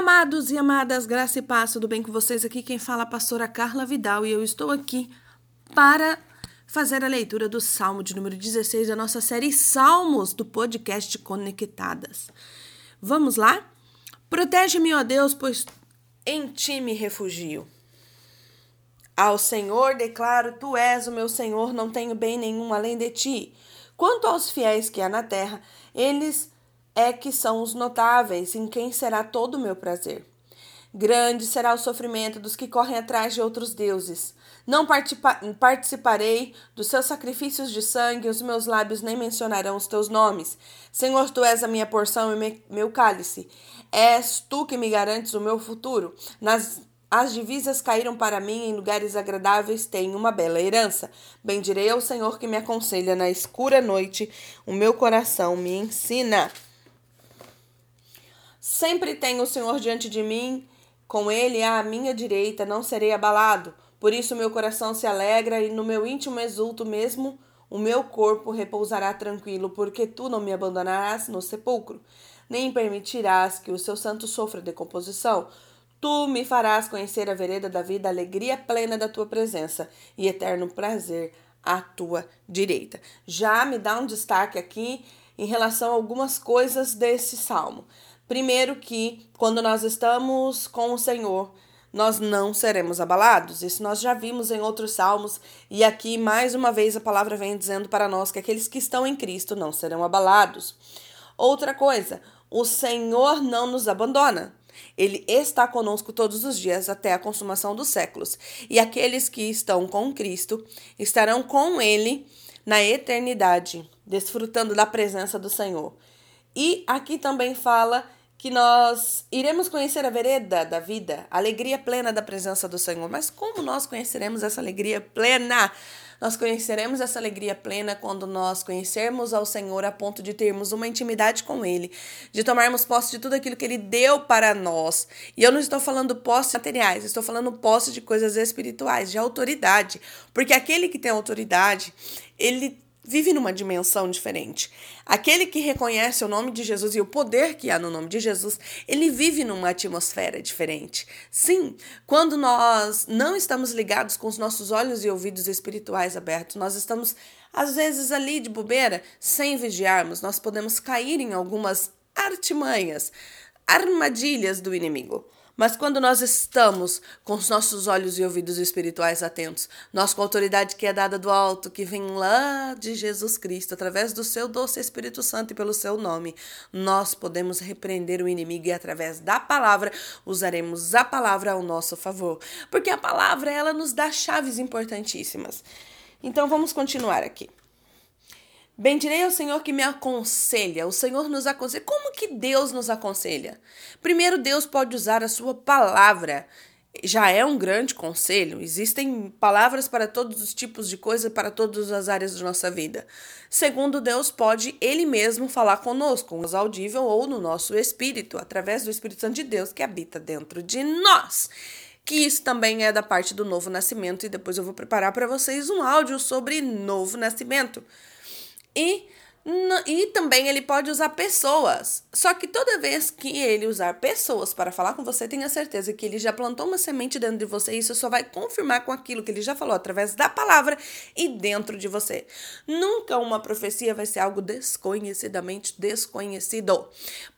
Amados e amadas, graça e paz, tudo bem com vocês? Aqui quem fala é a pastora Carla Vidal e eu estou aqui para fazer a leitura do Salmo de número 16 da nossa série Salmos do podcast Conectadas. Vamos lá? Protege-me, ó Deus, pois em ti me refugio. Ao Senhor declaro: Tu és o meu Senhor, não tenho bem nenhum além de ti. Quanto aos fiéis que há na terra, eles é que são os notáveis, em quem será todo o meu prazer. Grande será o sofrimento dos que correm atrás de outros deuses. Não participarei dos seus sacrifícios de sangue, os meus lábios nem mencionarão os teus nomes. Senhor, tu és a minha porção e meu cálice. És tu que me garantes o meu futuro. Nas as divisas caíram para mim em lugares agradáveis, tenho uma bela herança. Bendirei ao Senhor que me aconselha na escura noite, o meu coração me ensina. Sempre tenho o Senhor diante de mim, com ele à minha direita, não serei abalado. Por isso meu coração se alegra e no meu íntimo exulto mesmo. O meu corpo repousará tranquilo, porque tu não me abandonarás no sepulcro, nem permitirás que o seu santo sofra decomposição. Tu me farás conhecer a vereda da vida, a alegria plena da tua presença e eterno prazer à tua direita. Já me dá um destaque aqui em relação a algumas coisas desse salmo. Primeiro, que quando nós estamos com o Senhor, nós não seremos abalados. Isso nós já vimos em outros salmos, e aqui mais uma vez a palavra vem dizendo para nós que aqueles que estão em Cristo não serão abalados. Outra coisa, o Senhor não nos abandona. Ele está conosco todos os dias até a consumação dos séculos. E aqueles que estão com Cristo estarão com Ele na eternidade, desfrutando da presença do Senhor. E aqui também fala que nós iremos conhecer a vereda da vida, a alegria plena da presença do Senhor. Mas como nós conheceremos essa alegria plena? Nós conheceremos essa alegria plena quando nós conhecermos ao Senhor a ponto de termos uma intimidade com Ele, de tomarmos posse de tudo aquilo que Ele deu para nós. E eu não estou falando posse materiais, estou falando posse de coisas espirituais, de autoridade. Porque aquele que tem autoridade, ele vive numa dimensão diferente. Aquele que reconhece o nome de Jesus e o poder que há no nome de Jesus, ele vive numa atmosfera diferente. Sim, quando nós não estamos ligados com os nossos olhos e ouvidos espirituais abertos, nós estamos às vezes ali de bobeira, sem vigiarmos, nós podemos cair em algumas artimanhas, armadilhas do inimigo. Mas quando nós estamos com os nossos olhos e ouvidos espirituais atentos, nós com a autoridade que é dada do alto, que vem lá de Jesus Cristo, através do seu doce Espírito Santo e pelo seu nome, nós podemos repreender o inimigo e através da palavra usaremos a palavra ao nosso favor, porque a palavra ela nos dá chaves importantíssimas. Então vamos continuar aqui. Bendirei ao Senhor que me aconselha. O Senhor nos aconselha. Como que Deus nos aconselha? Primeiro, Deus pode usar a sua palavra. Já é um grande conselho. Existem palavras para todos os tipos de coisa, para todas as áreas da nossa vida. Segundo, Deus pode Ele mesmo falar conosco, nos audível ou no nosso espírito, através do Espírito Santo de Deus que habita dentro de nós que isso também é da parte do novo nascimento, e depois eu vou preparar para vocês um áudio sobre novo nascimento. E, e também ele pode usar pessoas. Só que toda vez que ele usar pessoas para falar com você, tenha certeza que ele já plantou uma semente dentro de você e isso só vai confirmar com aquilo que ele já falou através da palavra e dentro de você. Nunca uma profecia vai ser algo desconhecidamente desconhecido.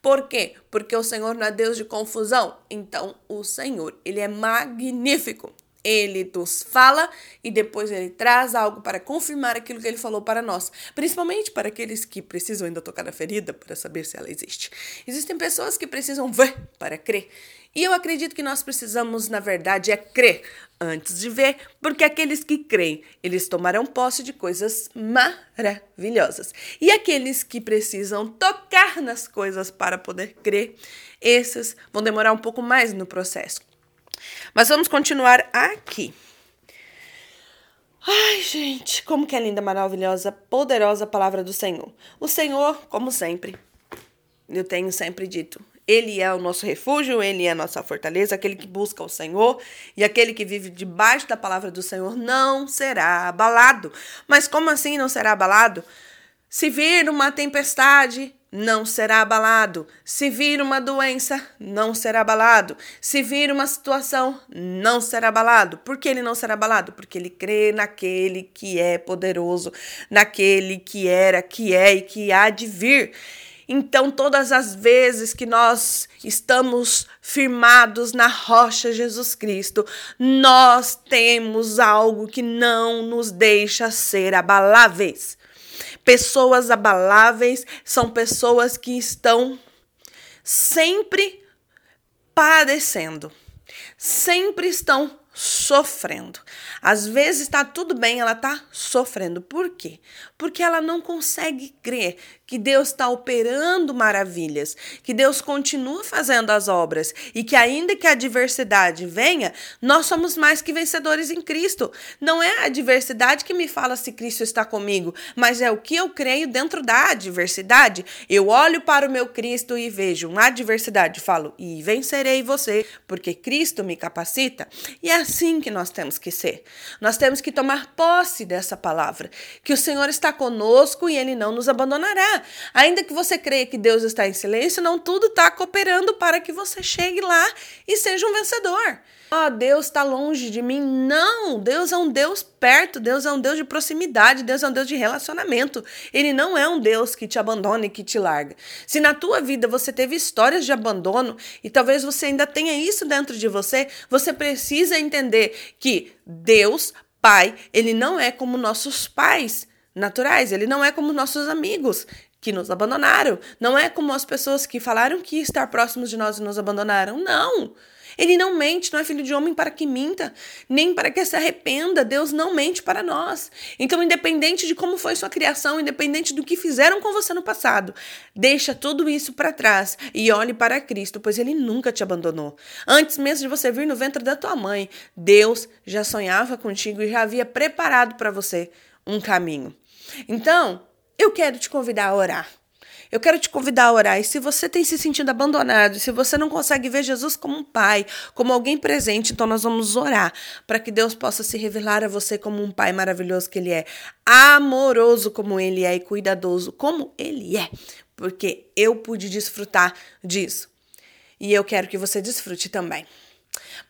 Por quê? Porque o Senhor não é Deus de confusão. Então, o Senhor, ele é magnífico. Ele nos fala e depois ele traz algo para confirmar aquilo que ele falou para nós, principalmente para aqueles que precisam ainda tocar na ferida para saber se ela existe. Existem pessoas que precisam ver para crer. E eu acredito que nós precisamos, na verdade, é crer antes de ver, porque aqueles que creem, eles tomarão posse de coisas maravilhosas. E aqueles que precisam tocar nas coisas para poder crer, esses vão demorar um pouco mais no processo. Mas vamos continuar aqui. Ai, gente, como que é linda, maravilhosa, poderosa a palavra do Senhor. O Senhor, como sempre, eu tenho sempre dito, ele é o nosso refúgio, ele é a nossa fortaleza, aquele que busca o Senhor e aquele que vive debaixo da palavra do Senhor não será abalado. Mas como assim não será abalado? Se vir uma tempestade, não será abalado. Se vir uma doença, não será abalado. Se vir uma situação, não será abalado. Por que ele não será abalado? Porque ele crê naquele que é poderoso, naquele que era, que é e que há de vir. Então, todas as vezes que nós estamos firmados na rocha Jesus Cristo, nós temos algo que não nos deixa ser abaláveis. Pessoas abaláveis são pessoas que estão sempre padecendo, sempre estão sofrendo. Às vezes está tudo bem, ela está sofrendo. Por quê? Porque ela não consegue crer que Deus está operando maravilhas, que Deus continua fazendo as obras e que, ainda que a adversidade venha, nós somos mais que vencedores em Cristo. Não é a adversidade que me fala se Cristo está comigo, mas é o que eu creio dentro da adversidade. Eu olho para o meu Cristo e vejo uma adversidade, falo, e vencerei você, porque Cristo me capacita. E é assim que nós temos que ser. Nós temos que tomar posse dessa palavra, que o Senhor está conosco e ele não nos abandonará. Ainda que você creia que Deus está em silêncio, não tudo está cooperando para que você chegue lá e seja um vencedor. Oh, Deus está longe de mim. Não! Deus é um Deus perto, Deus é um Deus de proximidade, Deus é um Deus de relacionamento. Ele não é um Deus que te abandona e que te larga. Se na tua vida você teve histórias de abandono e talvez você ainda tenha isso dentro de você, você precisa entender que Deus, Pai, ele não é como nossos pais naturais, ele não é como nossos amigos que nos abandonaram. Não é como as pessoas que falaram que estar próximos de nós e nos abandonaram. Não. Ele não mente, não é filho de homem para que minta, nem para que se arrependa. Deus não mente para nós. Então, independente de como foi sua criação, independente do que fizeram com você no passado, deixa tudo isso para trás e olhe para Cristo, pois ele nunca te abandonou. Antes mesmo de você vir no ventre da tua mãe, Deus já sonhava contigo e já havia preparado para você um caminho. Então, eu quero te convidar a orar. Eu quero te convidar a orar. E se você tem se sentido abandonado, se você não consegue ver Jesus como um pai, como alguém presente, então nós vamos orar para que Deus possa se revelar a você como um pai maravilhoso que ele é, amoroso como ele é e cuidadoso como ele é, porque eu pude desfrutar disso. E eu quero que você desfrute também.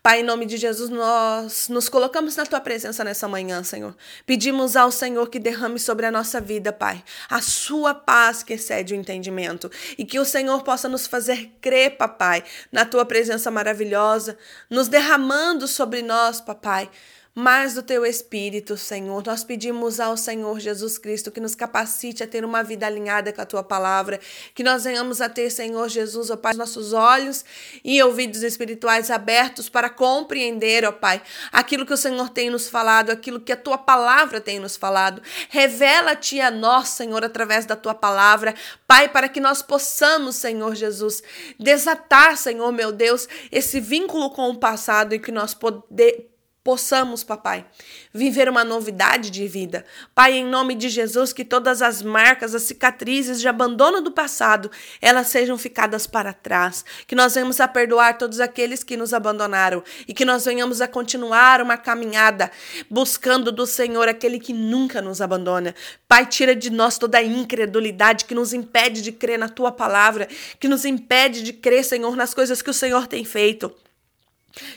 Pai, em nome de Jesus, nós nos colocamos na tua presença nessa manhã, Senhor. Pedimos ao Senhor que derrame sobre a nossa vida, Pai, a sua paz que excede o entendimento e que o Senhor possa nos fazer crer, Papai, na tua presença maravilhosa, nos derramando sobre nós, Papai mais do teu Espírito, Senhor. Nós pedimos ao Senhor Jesus Cristo que nos capacite a ter uma vida alinhada com a tua palavra, que nós venhamos a ter, Senhor Jesus, ó Pai, nossos olhos e ouvidos espirituais abertos para compreender, ó Pai, aquilo que o Senhor tem nos falado, aquilo que a tua palavra tem nos falado. Revela-te a nós, Senhor, através da tua palavra, Pai, para que nós possamos, Senhor Jesus, desatar, Senhor meu Deus, esse vínculo com o passado e que nós poder possamos, papai, viver uma novidade de vida. Pai, em nome de Jesus, que todas as marcas, as cicatrizes de abandono do passado, elas sejam ficadas para trás, que nós venhamos a perdoar todos aqueles que nos abandonaram e que nós venhamos a continuar uma caminhada buscando do Senhor aquele que nunca nos abandona. Pai, tira de nós toda a incredulidade que nos impede de crer na tua palavra, que nos impede de crer, Senhor, nas coisas que o Senhor tem feito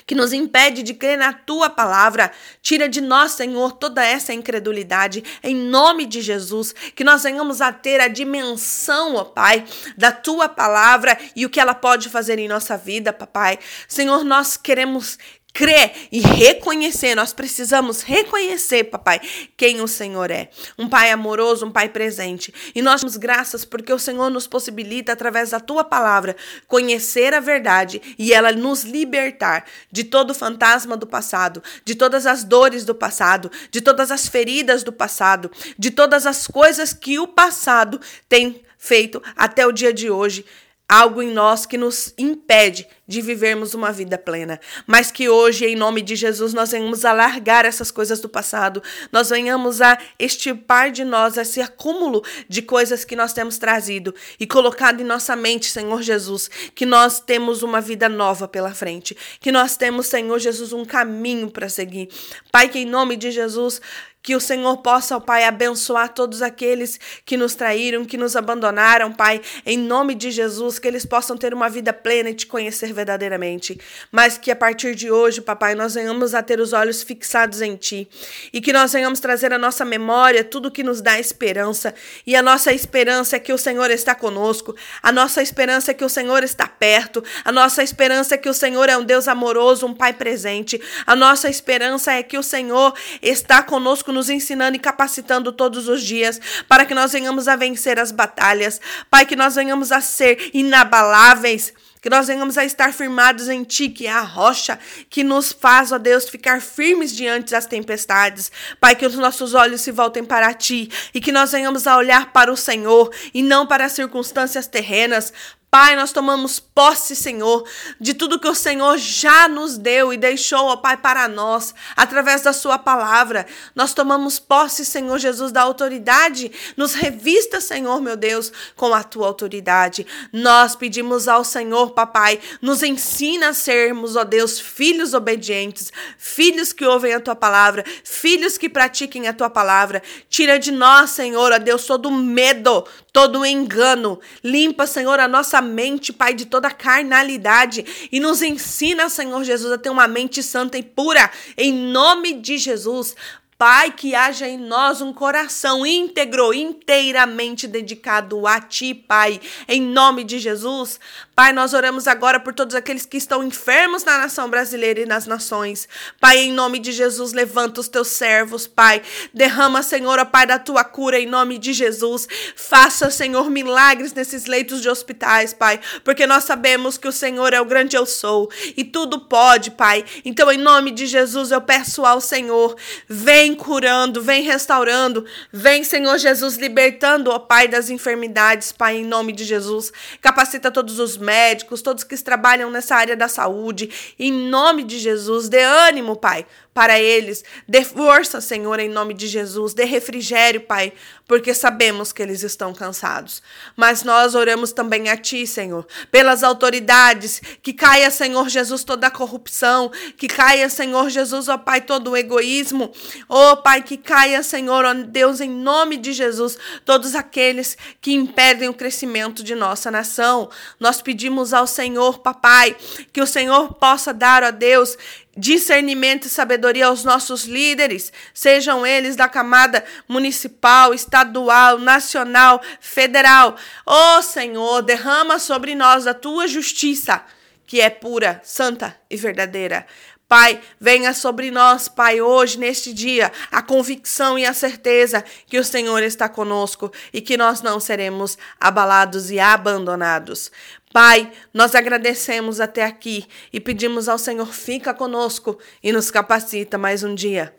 que nos impede de crer na tua palavra. Tira de nós, Senhor, toda essa incredulidade, em nome de Jesus, que nós venhamos a ter a dimensão, ó Pai, da tua palavra e o que ela pode fazer em nossa vida, papai. Senhor, nós queremos crer e reconhecer. Nós precisamos reconhecer, papai, quem o Senhor é. Um pai amoroso, um pai presente. E nós damos graças porque o Senhor nos possibilita, através da tua palavra, conhecer a verdade e ela nos libertar de todo o fantasma do passado, de todas as dores do passado, de todas as feridas do passado, de todas as coisas que o passado tem feito até o dia de hoje algo em nós que nos impede de vivermos uma vida plena, mas que hoje, em nome de Jesus, nós venhamos a largar essas coisas do passado, nós venhamos a extirpar de nós esse acúmulo de coisas que nós temos trazido e colocado em nossa mente, Senhor Jesus, que nós temos uma vida nova pela frente, que nós temos, Senhor Jesus, um caminho para seguir. Pai, que em nome de Jesus, Que o Senhor possa, ó Pai, abençoar todos aqueles que nos traíram, que nos abandonaram, Pai, em nome de Jesus, que eles possam ter uma vida plena e te conhecer verdadeiramente. Mas que a partir de hoje, papai, nós venhamos a ter os olhos fixados em Ti e que nós venhamos trazer à nossa memória tudo que nos dá esperança. E a nossa esperança é que o Senhor está conosco, a nossa esperança é que o Senhor está perto, a nossa esperança é que o Senhor é um Deus amoroso, um Pai presente, a nossa esperança é que o Senhor está conosco, nos ensinando e capacitando todos os dias para que nós venhamos a vencer as batalhas, Pai, que nós venhamos a ser inabaláveis que nós venhamos a estar firmados em Ti, que é a rocha que nos faz, ó Deus, ficar firmes diante das tempestades. Pai, que os nossos olhos se voltem para Ti e que nós venhamos a olhar para o Senhor e não para as circunstâncias terrenas. Pai, nós tomamos posse, Senhor, de tudo que o Senhor já nos deu e deixou, ó Pai, para nós, através da Sua palavra. Nós tomamos posse, Senhor Jesus, da autoridade. Nos revista, Senhor, meu Deus, com a Tua autoridade. Nós pedimos ao Senhor, Papai, nos ensina a sermos, ó Deus, filhos obedientes, filhos que ouvem a Tua palavra, filhos que pratiquem a Tua palavra. Tira de nós, Senhor, ó Deus, todo medo, todo engano. Limpa, Senhor, a nossa mente, Pai, de toda carnalidade e nos ensina, Senhor Jesus, a ter uma mente santa e pura, em nome de Jesus. Pai, que haja em nós um coração íntegro, inteiramente dedicado a Ti, Pai, em nome de Jesus. Pai, nós oramos agora por todos aqueles que estão enfermos na nação brasileira e nas nações. Pai, em nome de Jesus, levanta os teus servos, Pai. Derrama, Senhor, ó Pai, da tua cura em nome de Jesus. Faça, Senhor, milagres nesses leitos de hospitais, Pai, porque nós sabemos que o Senhor é o grande eu sou e tudo pode, Pai. Então, em nome de Jesus, eu peço ao Senhor, vem Vem curando, vem restaurando, vem, Senhor Jesus, libertando, ó Pai, das enfermidades, Pai, em nome de Jesus. Capacita todos os médicos, todos que trabalham nessa área da saúde, em nome de Jesus. Dê ânimo, Pai, para eles. Dê força, Senhor, em nome de Jesus. Dê refrigério, Pai, porque sabemos que eles estão cansados. Mas nós oramos também a Ti, Senhor, pelas autoridades, que caia, Senhor Jesus, toda a corrupção, que caia, Senhor Jesus, ó Pai, todo o egoísmo, ó Pai, que caia, Senhor, ó Deus, em nome de Jesus, todos aqueles que impedem o crescimento de nossa nação. Nós pedimos ao Senhor, Papai, que o Senhor possa dar, ó Deus, discernimento e sabedoria aos nossos líderes, sejam eles da camada municipal, estadual, nacional, federal. Ó oh, Senhor, derrama sobre nós a tua justiça, que é pura, santa e verdadeira. Pai, venha sobre nós, Pai, hoje, neste dia, a convicção e a certeza que o Senhor está conosco e que nós não seremos abalados e abandonados. Pai, nós agradecemos até aqui e pedimos ao Senhor, fica conosco e nos capacita mais um dia.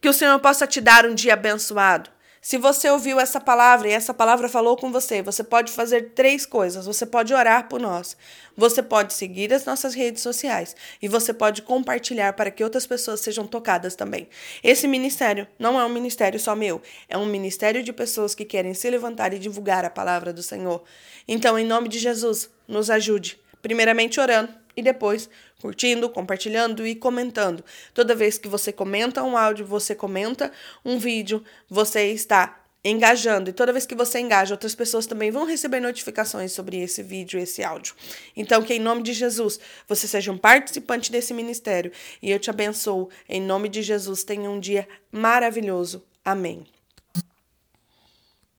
Que o Senhor possa te dar um dia abençoado. Se você ouviu essa palavra e essa palavra falou com você, você pode fazer três coisas. Você pode orar por nós, você pode seguir as nossas redes sociais e você pode compartilhar para que outras pessoas sejam tocadas também. Esse ministério não é um ministério só meu, é um ministério de pessoas que querem se levantar e divulgar a palavra do Senhor. Então, em nome de Jesus, nos ajude, primeiramente orando e depois curtindo, compartilhando e comentando. Toda vez que você comenta um áudio, você comenta um vídeo, você está engajando. E toda vez que você engaja, outras pessoas também vão receber notificações sobre esse vídeo, esse áudio. Então, que em nome de Jesus, você seja um participante desse ministério e eu te abençoo. Em nome de Jesus, tenha um dia maravilhoso. Amém.